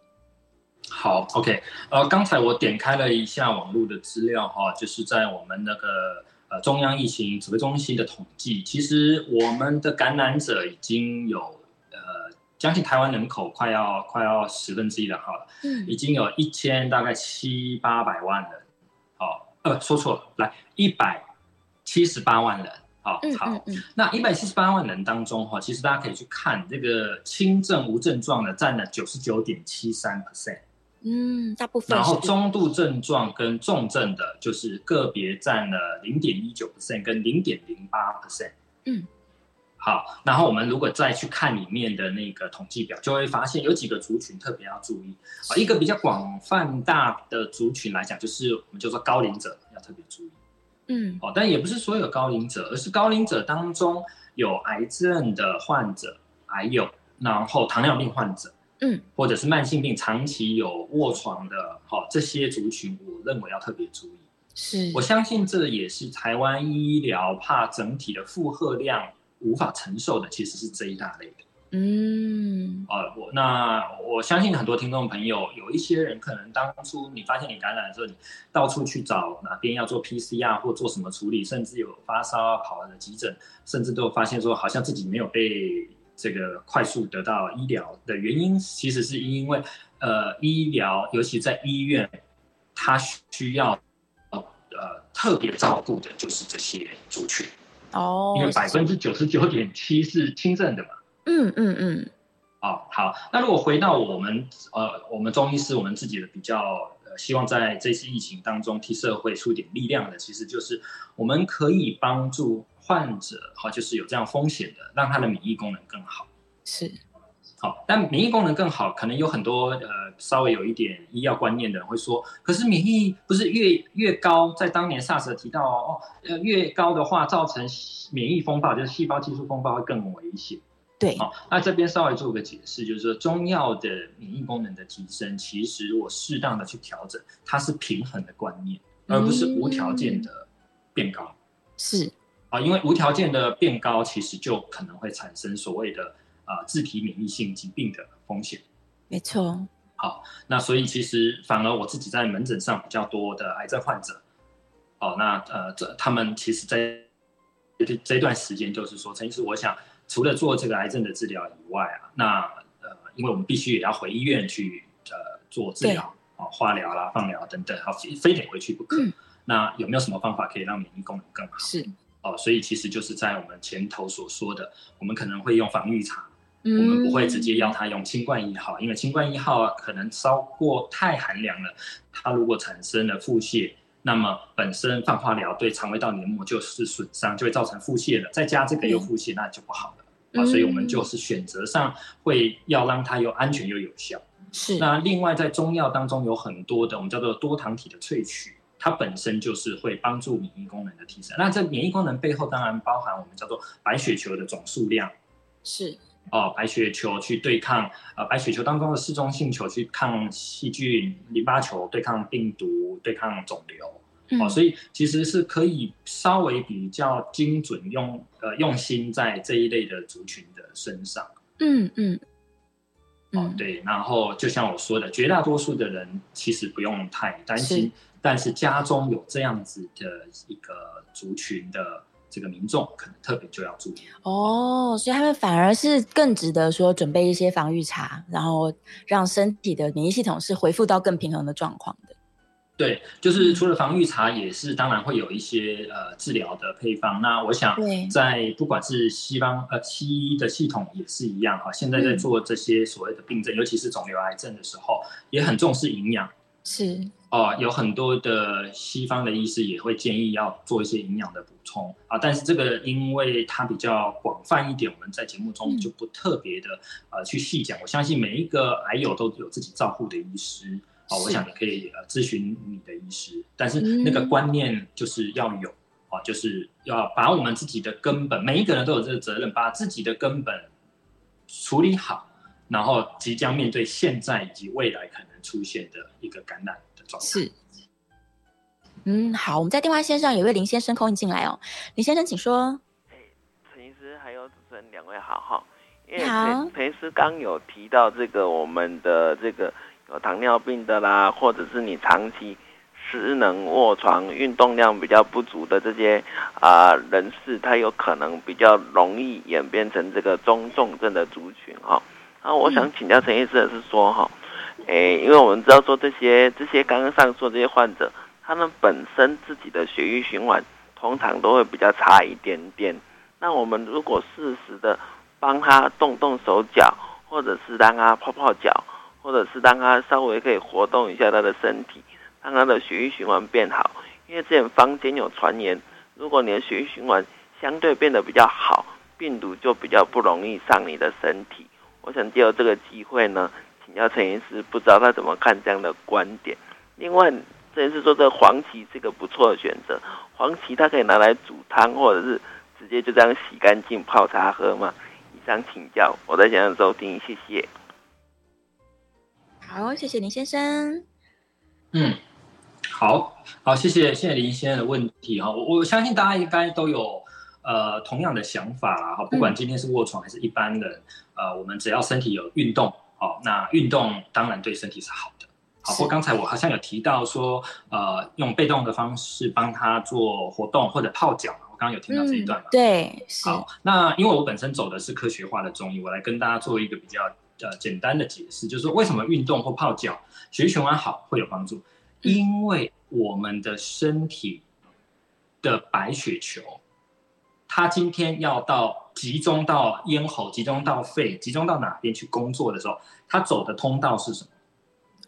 好，OK，呃，刚才我点开了一下网络的资料哈，就是在我们那个呃中央疫情指挥中心的统计，其实我们的感染者已经有。将近台湾人口快要快要十分之一了，好了，嗯，已经有一千大概七八百万人，好，呃，说错了，来一百七十八万人，好，好，那一百七十八万人当中，哈，其实大家可以去看这个轻症无症状的占了九十九点七三 percent，嗯，大部分，然后中度症状跟重症的，就是个别占了零点一九 percent 跟零点零八 percent，嗯。好，然后我们如果再去看里面的那个统计表，就会发现有几个族群特别要注意啊。一个比较广泛大的族群来讲，就是我们就说高龄者要特别注意。嗯，哦，但也不是所有高龄者，而是高龄者当中有癌症的患者，还有然后糖尿病患者，嗯，或者是慢性病长期有卧床的，好、哦、这些族群，我认为要特别注意。是，我相信这也是台湾医疗怕整体的负荷量无法承受的，其实是这一大类的。嗯，呃，我那我相信很多听众朋友，有一些人可能当初你发现你感染的时候，你到处去找哪边要做 PCR 或做什么处理，甚至有发烧跑了急诊，甚至都发现说好像自己没有被这个快速得到医疗的原因，其实是因为呃医疗，尤其在医院，它需要呃特别照顾的就是这些族群哦，因为百分之九十九点七是轻症的嘛。嗯嗯嗯，哦，好，那如果回到我们呃，我们中医师，我们自己的比较呃，希望在这次疫情当中替社会出点力量的，其实就是我们可以帮助患者，好、哦，就是有这样风险的，让他的免疫功能更好。是，好，但免疫功能更好，可能有很多呃，稍微有一点医药观念的人会说，可是免疫不是越越高，在当年 SARS 提到哦，呃，越高的话，造成免疫风暴，就是细胞激素风暴会更危险。对，好，那这边稍微做个解释，就是说中药的免疫功能的提升，其实我适当的去调整，它是平衡的观念，而不是无条件的变高。嗯、是啊，因为无条件的变高，其实就可能会产生所谓的啊自体免疫性疾病的风险。没错。好，那所以其实反而我自己在门诊上比较多的癌症患者，哦，那呃这他们其实在这这段时间就是说，陈医师，我想。除了做这个癌症的治疗以外啊，那呃，因为我们必须也要回医院去呃做治疗啊，化疗啦、放疗等等，好，非得回去不可。嗯、那有没有什么方法可以让免疫功能更好？是哦，所以其实就是在我们前头所说的，我们可能会用防御茶，嗯、我们不会直接要他用清冠一号，因为清冠一号可能烧过太寒凉了，它如果产生了腹泻。那么本身放化疗对肠胃道黏膜就是损伤，就会造成腹泻了。再加这个又腹泻，那就不好了、嗯、啊。所以我们就是选择上会要让它又安全又有效。是。那另外在中药当中有很多的我们叫做多糖体的萃取，它本身就是会帮助免疫功能的提升。那这免疫功能背后当然包含我们叫做白血球的总数量。是。哦，白血球去对抗呃白血球当中的嗜中性球去抗细菌，淋巴球对抗病毒，对抗肿瘤。嗯、哦，所以其实是可以稍微比较精准用呃用心在这一类的族群的身上。嗯嗯。嗯哦，对，然后就像我说的，绝大多数的人其实不用太担心，是但是家中有这样子的一个族群的这个民众，可能特别就要注意。哦，所以他们反而是更值得说准备一些防御茶，然后让身体的免疫系统是恢复到更平衡的状况的。对，就是除了防御茶，也是当然会有一些呃治疗的配方。那我想，在不管是西方呃西医的系统也是一样哈。现在在做这些所谓的病症，嗯、尤其是肿瘤癌症的时候，也很重视营养。是哦、呃，有很多的西方的医师也会建议要做一些营养的补充啊。但是这个因为它比较广泛一点，我们在节目中就不特别的、嗯、呃去细讲。我相信每一个癌友都有自己照护的医师。啊，我想你可以呃咨询你的医师，但是那个观念就是要有，啊，就是要把我们自己的根本，每一个人都有这个责任，把自己的根本处理好，然后即将面对现在以及未来可能出现的一个感染的状态。是，嗯，好，我们在电话线上有位林先生空进来哦，林先生请说。哎，陈医师还有主持人两位好哈，因为好，陈医师刚有提到这个我们的这个。有糖尿病的啦，或者是你长期失能卧床、运动量比较不足的这些啊、呃、人士，他有可能比较容易演变成这个中重症的族群哈。然后我想请教陈医师的是说哈，诶、因为我们知道说这些这些刚刚上述这些患者，他们本身自己的血液循环通常都会比较差一点点。那我们如果适时的帮他动动手脚，或者是让他泡泡脚。或者是让他稍微可以活动一下他的身体，让他的血液循环变好。因为之前坊间有传言，如果你的血液循环相对变得比较好，病毒就比较不容易上你的身体。我想借由这个机会呢，请教陈医师，不知道他怎么看这样的观点。另外，陈医师说这个黄芪是一个不错的选择。黄芪它可以拿来煮汤，或者是直接就这样洗干净泡茶喝嘛。以上请教，我在讲的收听，谢谢。好，谢谢林先生。嗯，好好，谢谢谢谢林先生的问题哈。我我相信大家应该都有呃同样的想法啦哈。不管今天是卧床还是一般人，嗯、呃，我们只要身体有运动，好，那运动当然对身体是好的。好，或刚才我好像有提到说，呃，用被动的方式帮他做活动或者泡脚，我刚刚有听到这一段嘛？嗯、对，好，那因为我本身走的是科学化的中医，我来跟大家做一个比较。呃，简单的解释就是说，为什么运动或泡脚血液循环好会有帮助？因为我们的身体的白血球，它今天要到集中到咽喉、集中到肺、集中到哪边去工作的时候，他走的通道是什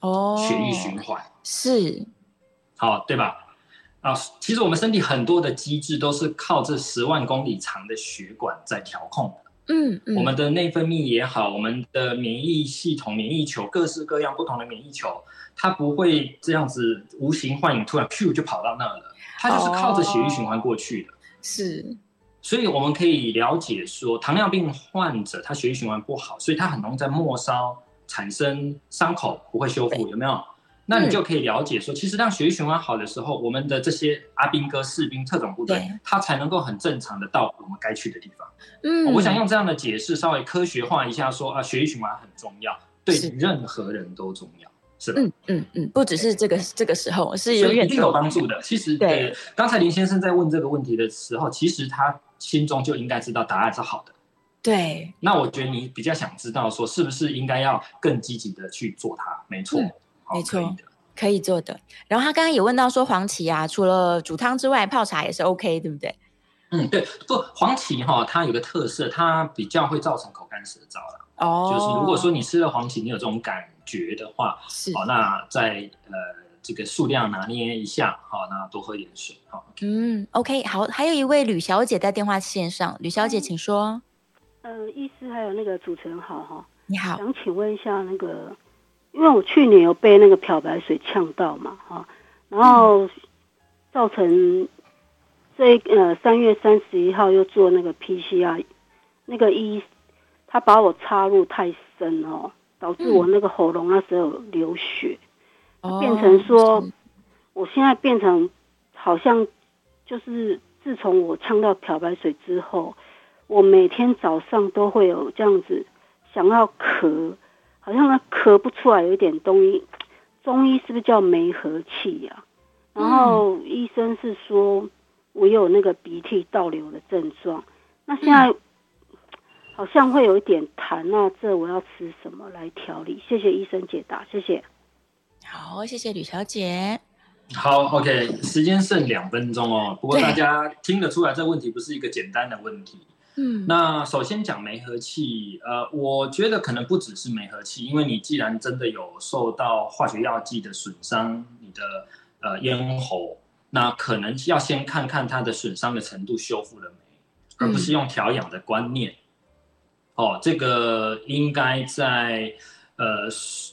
么？哦，血液循环是好，对吧？啊，其实我们身体很多的机制都是靠这十万公里长的血管在调控的。嗯，嗯，我们的内分泌也好，我们的免疫系统、免疫球，各式各样不同的免疫球，它不会这样子无形幻影，突然咻就跑到那了，它就是靠着血液循环过去的。哦、是，所以我们可以了解说，糖尿病患者他血液循环不好，所以他很容易在末梢产生伤口，不会修复，有没有？那你就可以了解说，其实让血液循环好的时候，我们的这些阿兵哥、士兵、特种部队，他才能够很正常的到我们该去的地方。嗯，我想用这样的解释稍微科学化一下，说啊，血液循环很重要，对任何人都重要，是吧？嗯嗯嗯，不只是这个这个时候，是永远一定有帮助的。其实对，刚才林先生在问这个问题的时候，其实他心中就应该知道答案是好的。对，那我觉得你比较想知道说，是不是应该要更积极的去做它？没错。嗯没错，可以做的。然后他刚刚也问到说，黄芪啊，除了煮汤之外，泡茶也是 OK，对不对？嗯，对。不，黄芪哈，它有个特色，它比较会造成口干舌燥了。哦。就是如果说你吃了黄芪，你有这种感觉的话，是。好，那在呃这个数量拿捏一下，好，那多喝一点水。好。嗯，OK，好。还有一位吕小姐在电话线上，吕小姐请说。呃，医师还有那个主持人好哈。你好。想请问一下那个。因为我去年有被那个漂白水呛到嘛，哈，然后造成这呃三月三十一号又做那个 PCR，那个医他把我插入太深哦，导致我那个喉咙那时候流血，嗯、变成说我现在变成好像就是自从我呛到漂白水之后，我每天早上都会有这样子想要咳。好像呢咳不出来，有一点东西。中医是不是叫梅核气呀？然后医生是说我有那个鼻涕倒流的症状。那现在好像会有一点痰，啊这我要吃什么来调理？谢谢医生解答，谢谢。好，谢谢吕小姐。好，OK，时间剩两分钟哦。不过大家听得出来，这问题不是一个简单的问题。嗯，那首先讲煤和气，呃，我觉得可能不只是梅核气，因为你既然真的有受到化学药剂的损伤，你的呃咽喉，那可能要先看看它的损伤的程度修复了没，而不是用调养的观念。嗯、哦，这个应该在呃，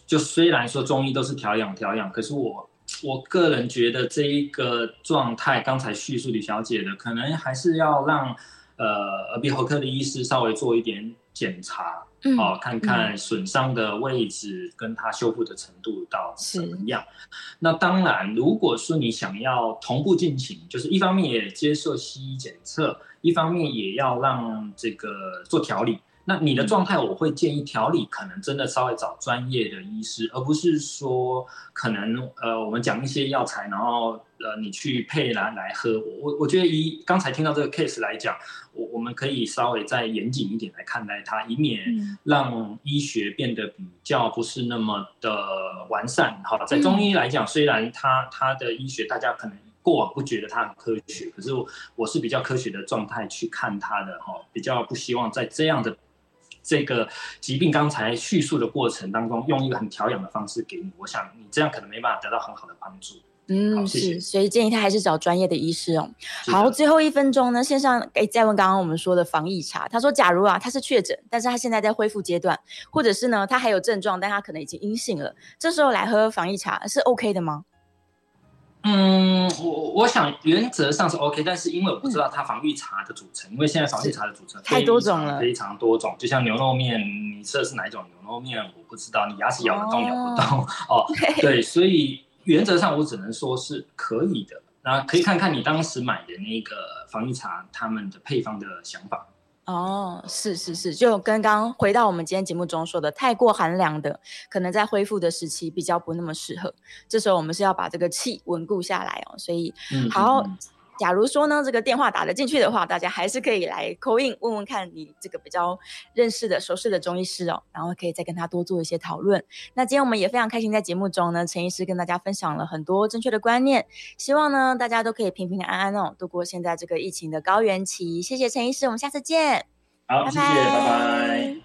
就虽然说中医都是调养调养，可是我我个人觉得这一个状态，刚才叙述李小姐的，可能还是要让。呃，耳鼻喉科的医师稍微做一点检查，嗯，哦，看看损伤的位置跟它修复的程度到怎么样。那当然，如果说你想要同步进行，就是一方面也接受西医检测，一方面也要让这个做调理。那你的状态，我会建议调理，可能真的稍微找专业的医师，而不是说可能呃，我们讲一些药材，然后呃，你去配来来喝。我我觉得以刚才听到这个 case 来讲，我我们可以稍微再严谨一点来看待它，以免让医学变得比较不是那么的完善。好，在中医来讲，虽然它它的医学大家可能。过往不觉得它很科学，可是我我是比较科学的状态去看它的哈，比较不希望在这样的这个疾病刚才叙述的过程当中，用一个很调养的方式给你，我想你这样可能没办法得到很好的帮助。嗯，谢谢是，所以建议他还是找专业的医师哦。好，最后一分钟呢，线上诶再问刚刚我们说的防疫茶，他说假如啊他是确诊，但是他现在在恢复阶段，或者是呢他还有症状，但他可能已经阴性了，这时候来喝防疫茶是 OK 的吗？嗯，我我想原则上是 OK，但是因为我不知道它防御茶的组成，嗯、因为现在防御茶的组成太多种了，非常多种。就像牛肉面，你吃的是哪一种牛肉面，我不知道，你牙齿咬得动咬不动哦。哦对，所以原则上我只能说是可以的。那可以看看你当时买的那个防御茶，他们的配方的想法。哦，是是是，就跟刚刚回到我们今天节目中说的，太过寒凉的，可能在恢复的时期比较不那么适合。这时候我们是要把这个气稳固下来哦，所以好。假如说呢，这个电话打得进去的话，大家还是可以来 call in 问问看你这个比较认识的、熟悉的中医师哦，然后可以再跟他多做一些讨论。那今天我们也非常开心，在节目中呢，陈医师跟大家分享了很多正确的观念，希望呢大家都可以平平安安哦度过现在这个疫情的高原期。谢谢陈医师，我们下次见。好，拜拜谢谢，拜拜。